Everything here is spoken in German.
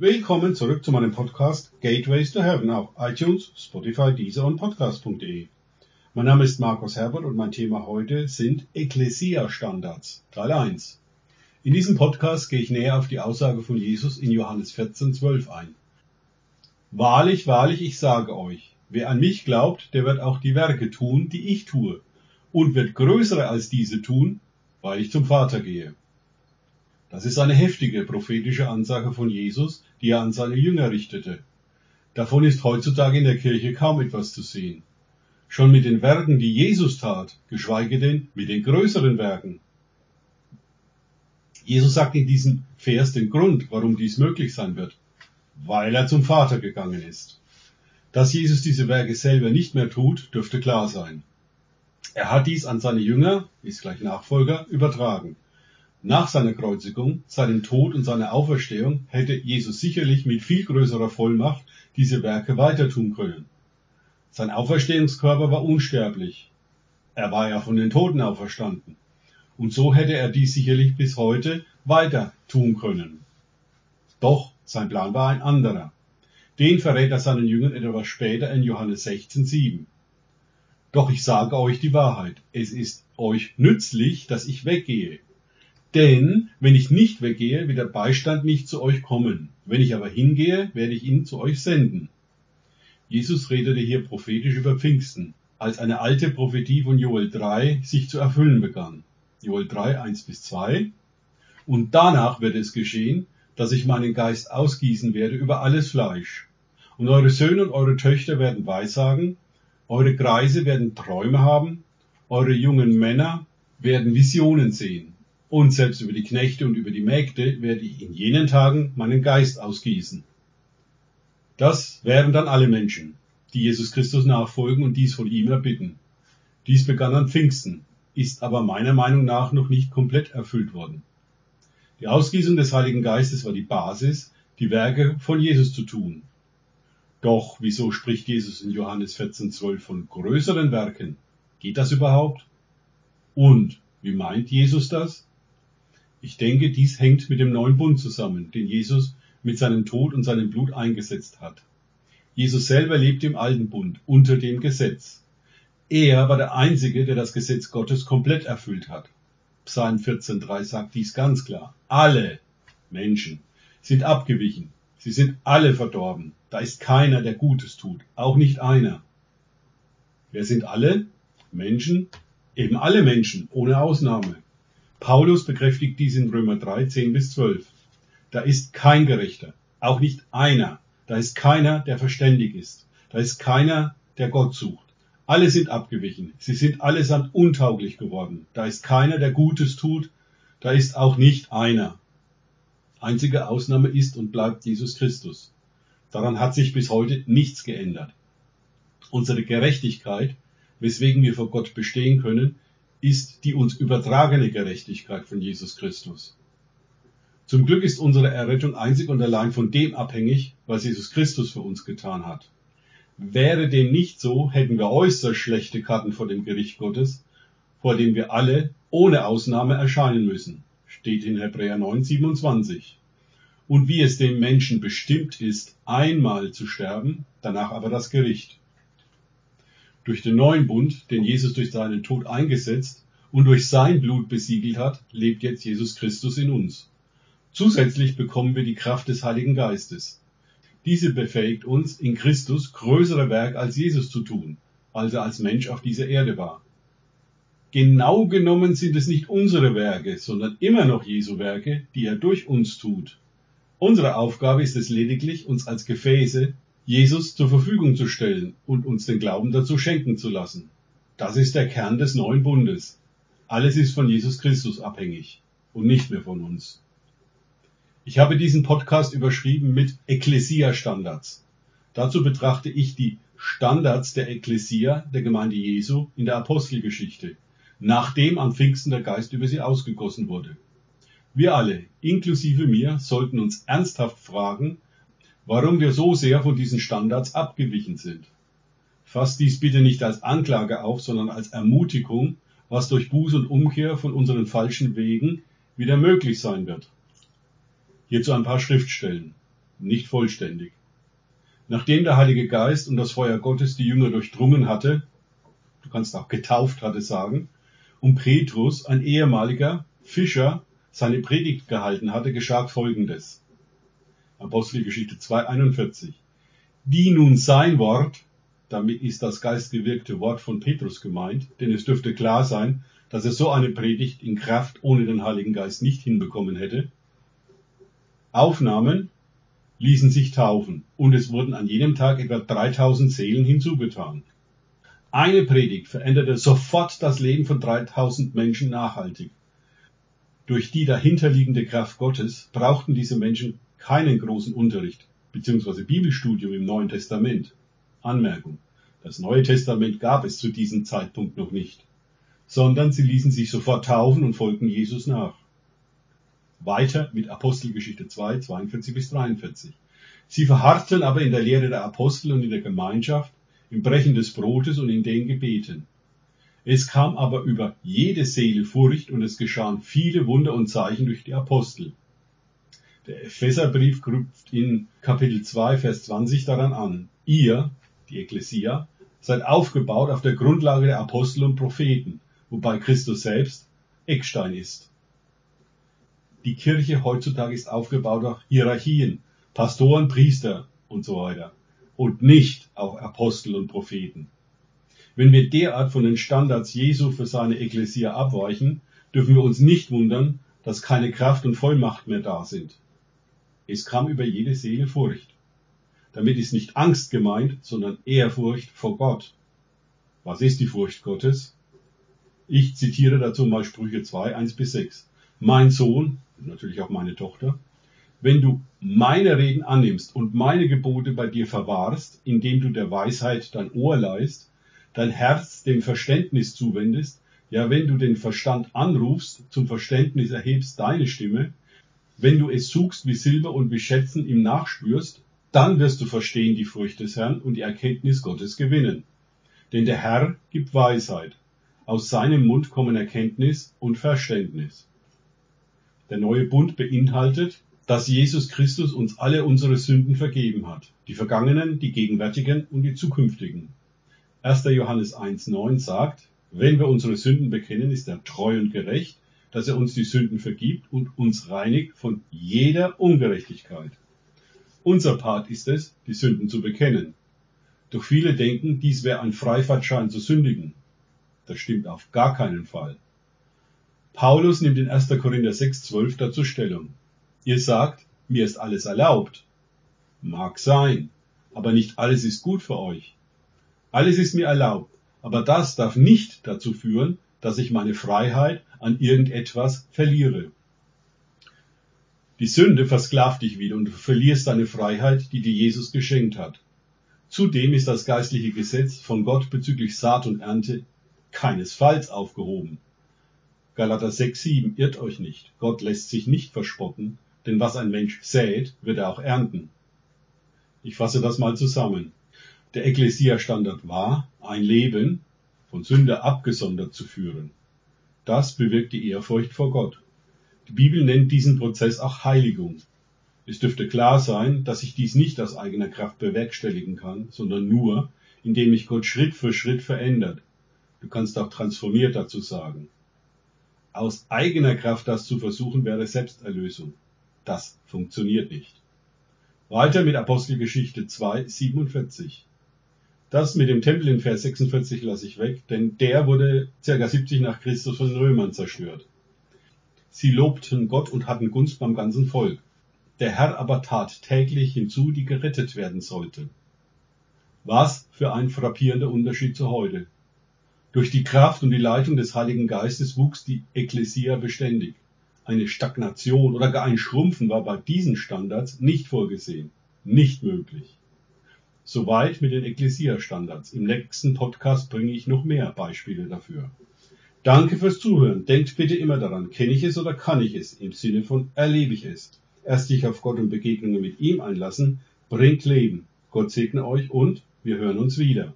Willkommen zurück zu meinem Podcast Gateways to Heaven auf iTunes, Spotify, Deezer und Podcast.de. Mein Name ist Markus Herbert und mein Thema heute sind Ecclesia-Standards, Teil 1. In diesem Podcast gehe ich näher auf die Aussage von Jesus in Johannes 14, 12 ein. Wahrlich, wahrlich, ich sage euch, wer an mich glaubt, der wird auch die Werke tun, die ich tue, und wird größere als diese tun, weil ich zum Vater gehe. Das ist eine heftige prophetische Ansage von Jesus, die er an seine Jünger richtete. Davon ist heutzutage in der Kirche kaum etwas zu sehen. Schon mit den Werken, die Jesus tat, geschweige denn mit den größeren Werken. Jesus sagt in diesem Vers den Grund, warum dies möglich sein wird. Weil er zum Vater gegangen ist. Dass Jesus diese Werke selber nicht mehr tut, dürfte klar sein. Er hat dies an seine Jünger, ist gleich Nachfolger, übertragen. Nach seiner Kreuzigung, seinem Tod und seiner Auferstehung hätte Jesus sicherlich mit viel größerer Vollmacht diese Werke weiter tun können. Sein Auferstehungskörper war unsterblich. Er war ja von den Toten auferstanden. Und so hätte er dies sicherlich bis heute weiter tun können. Doch sein Plan war ein anderer. Den verrät er seinen Jüngern etwas später in Johannes 16, 7. Doch ich sage euch die Wahrheit. Es ist euch nützlich, dass ich weggehe. Denn wenn ich nicht weggehe, wird der Beistand nicht zu euch kommen. Wenn ich aber hingehe, werde ich ihn zu euch senden. Jesus redete hier prophetisch über Pfingsten, als eine alte Prophetie von Joel 3 sich zu erfüllen begann. Joel 3, 1 bis 2. Und danach wird es geschehen, dass ich meinen Geist ausgießen werde über alles Fleisch. Und eure Söhne und eure Töchter werden Weissagen, eure Kreise werden Träume haben, eure jungen Männer werden Visionen sehen. Und selbst über die Knechte und über die Mägde werde ich in jenen Tagen meinen Geist ausgießen. Das wären dann alle Menschen, die Jesus Christus nachfolgen und dies von ihm erbitten. Dies begann an Pfingsten, ist aber meiner Meinung nach noch nicht komplett erfüllt worden. Die Ausgießung des Heiligen Geistes war die Basis, die Werke von Jesus zu tun. Doch wieso spricht Jesus in Johannes 14,12 von größeren Werken? Geht das überhaupt? Und wie meint Jesus das? Ich denke, dies hängt mit dem neuen Bund zusammen, den Jesus mit seinem Tod und seinem Blut eingesetzt hat. Jesus selber lebt im alten Bund, unter dem Gesetz. Er war der Einzige, der das Gesetz Gottes komplett erfüllt hat. Psalm 14.3 sagt dies ganz klar. Alle Menschen sind abgewichen. Sie sind alle verdorben. Da ist keiner, der Gutes tut. Auch nicht einer. Wer sind alle? Menschen? Eben alle Menschen, ohne Ausnahme. Paulus bekräftigt dies in Römer 3, 10 bis 12. Da ist kein Gerechter, auch nicht einer. Da ist keiner, der verständig ist. Da ist keiner, der Gott sucht. Alle sind abgewichen. Sie sind allesamt untauglich geworden. Da ist keiner, der Gutes tut. Da ist auch nicht einer. Einzige Ausnahme ist und bleibt Jesus Christus. Daran hat sich bis heute nichts geändert. Unsere Gerechtigkeit, weswegen wir vor Gott bestehen können, ist die uns übertragene Gerechtigkeit von Jesus Christus. Zum Glück ist unsere Errettung einzig und allein von dem abhängig, was Jesus Christus für uns getan hat. Wäre dem nicht so, hätten wir äußerst schlechte Karten vor dem Gericht Gottes, vor dem wir alle ohne Ausnahme erscheinen müssen, steht in Hebräer 9, 27. Und wie es dem Menschen bestimmt ist, einmal zu sterben, danach aber das Gericht. Durch den neuen Bund, den Jesus durch seinen Tod eingesetzt und durch sein Blut besiegelt hat, lebt jetzt Jesus Christus in uns. Zusätzlich bekommen wir die Kraft des Heiligen Geistes. Diese befähigt uns, in Christus größere Werke als Jesus zu tun, als er als Mensch auf dieser Erde war. Genau genommen sind es nicht unsere Werke, sondern immer noch Jesu Werke, die er durch uns tut. Unsere Aufgabe ist es lediglich, uns als Gefäße Jesus zur Verfügung zu stellen und uns den Glauben dazu schenken zu lassen. Das ist der Kern des neuen Bundes. Alles ist von Jesus Christus abhängig und nicht mehr von uns. Ich habe diesen Podcast überschrieben mit Ecclesia-Standards. Dazu betrachte ich die Standards der Ecclesia, der Gemeinde Jesu, in der Apostelgeschichte, nachdem am Pfingsten der Geist über sie ausgegossen wurde. Wir alle, inklusive mir, sollten uns ernsthaft fragen, warum wir so sehr von diesen Standards abgewichen sind. Fasst dies bitte nicht als Anklage auf, sondern als Ermutigung, was durch Buß und Umkehr von unseren falschen Wegen wieder möglich sein wird. Hierzu ein paar Schriftstellen. nicht vollständig. Nachdem der Heilige Geist und das Feuer Gottes die Jünger durchdrungen hatte, du kannst auch getauft hatte sagen, und Petrus, ein ehemaliger Fischer, seine Predigt gehalten hatte, geschah folgendes. Apostelgeschichte 2,41. Die nun sein Wort, damit ist das geistgewirkte Wort von Petrus gemeint, denn es dürfte klar sein, dass er so eine Predigt in Kraft ohne den Heiligen Geist nicht hinbekommen hätte, aufnahmen, ließen sich taufen und es wurden an jedem Tag etwa 3000 Seelen hinzugetan. Eine Predigt veränderte sofort das Leben von 3000 Menschen nachhaltig. Durch die dahinterliegende Kraft Gottes brauchten diese Menschen keinen großen Unterricht bzw. Bibelstudium im Neuen Testament. Anmerkung. Das Neue Testament gab es zu diesem Zeitpunkt noch nicht, sondern sie ließen sich sofort taufen und folgten Jesus nach. Weiter mit Apostelgeschichte 2, 42 bis 43. Sie verharrten aber in der Lehre der Apostel und in der Gemeinschaft, im Brechen des Brotes und in den Gebeten. Es kam aber über jede Seele Furcht und es geschahen viele Wunder und Zeichen durch die Apostel. Der Epheserbrief knüpft in Kapitel 2, Vers 20 daran an. Ihr, die Ekklesia, seid aufgebaut auf der Grundlage der Apostel und Propheten, wobei Christus selbst Eckstein ist. Die Kirche heutzutage ist aufgebaut auf Hierarchien, Pastoren, Priester und so weiter und nicht auf Apostel und Propheten. Wenn wir derart von den Standards Jesu für seine Ekklesia abweichen, dürfen wir uns nicht wundern, dass keine Kraft und Vollmacht mehr da sind. Es kam über jede Seele Furcht. Damit ist nicht Angst gemeint, sondern Ehrfurcht vor Gott. Was ist die Furcht Gottes? Ich zitiere dazu mal Sprüche 2, 1 bis 6. Mein Sohn, natürlich auch meine Tochter, wenn du meine Reden annimmst und meine Gebote bei dir verwahrst, indem du der Weisheit dein Ohr leist, dein Herz dem Verständnis zuwendest, ja wenn du den Verstand anrufst, zum Verständnis erhebst deine Stimme, wenn du es suchst wie Silber und wie Schätzen ihm nachspürst, dann wirst du verstehen die Furcht des Herrn und die Erkenntnis Gottes gewinnen. Denn der Herr gibt Weisheit. Aus seinem Mund kommen Erkenntnis und Verständnis. Der neue Bund beinhaltet, dass Jesus Christus uns alle unsere Sünden vergeben hat. Die vergangenen, die gegenwärtigen und die zukünftigen. 1. Johannes 1.9 sagt, wenn wir unsere Sünden bekennen, ist er treu und gerecht, dass er uns die Sünden vergibt und uns reinigt von jeder Ungerechtigkeit. Unser Part ist es, die Sünden zu bekennen. Doch viele denken, dies wäre ein Freifahrtschein zu sündigen. Das stimmt auf gar keinen Fall. Paulus nimmt in 1. Korinther 6,12 dazu Stellung. Ihr sagt, mir ist alles erlaubt. Mag sein, aber nicht alles ist gut für euch. Alles ist mir erlaubt, aber das darf nicht dazu führen, dass ich meine Freiheit an irgendetwas verliere. Die Sünde versklavt dich wieder und du verlierst deine Freiheit, die dir Jesus geschenkt hat. Zudem ist das geistliche Gesetz von Gott bezüglich Saat und Ernte keinesfalls aufgehoben. Galater 6, 7, irrt euch nicht. Gott lässt sich nicht verspotten, denn was ein Mensch sät, wird er auch ernten. Ich fasse das mal zusammen. Der Ekklesia-Standard war, ein Leben von Sünde abgesondert zu führen. Das bewirkt die Ehrfurcht vor Gott. Die Bibel nennt diesen Prozess auch Heiligung. Es dürfte klar sein, dass ich dies nicht aus eigener Kraft bewerkstelligen kann, sondern nur, indem mich Gott Schritt für Schritt verändert. Du kannst auch transformiert dazu sagen. Aus eigener Kraft das zu versuchen, wäre Selbsterlösung. Das funktioniert nicht. Weiter mit Apostelgeschichte 2, 47. Das mit dem Tempel in Vers 46 lasse ich weg, denn der wurde ca. 70 nach Christus von den Römern zerstört. Sie lobten Gott und hatten Gunst beim ganzen Volk. Der Herr aber tat täglich hinzu, die gerettet werden sollten. Was für ein frappierender Unterschied zu heute. Durch die Kraft und die Leitung des Heiligen Geistes wuchs die Ekklesia beständig. Eine Stagnation oder gar ein Schrumpfen war bei diesen Standards nicht vorgesehen. Nicht möglich. Soweit mit den Ekklesia-Standards. Im nächsten Podcast bringe ich noch mehr Beispiele dafür. Danke fürs Zuhören. Denkt bitte immer daran, kenne ich es oder kann ich es? Im Sinne von erlebe ich es. Erst sich auf Gott und Begegnungen mit ihm einlassen, bringt Leben. Gott segne euch und wir hören uns wieder.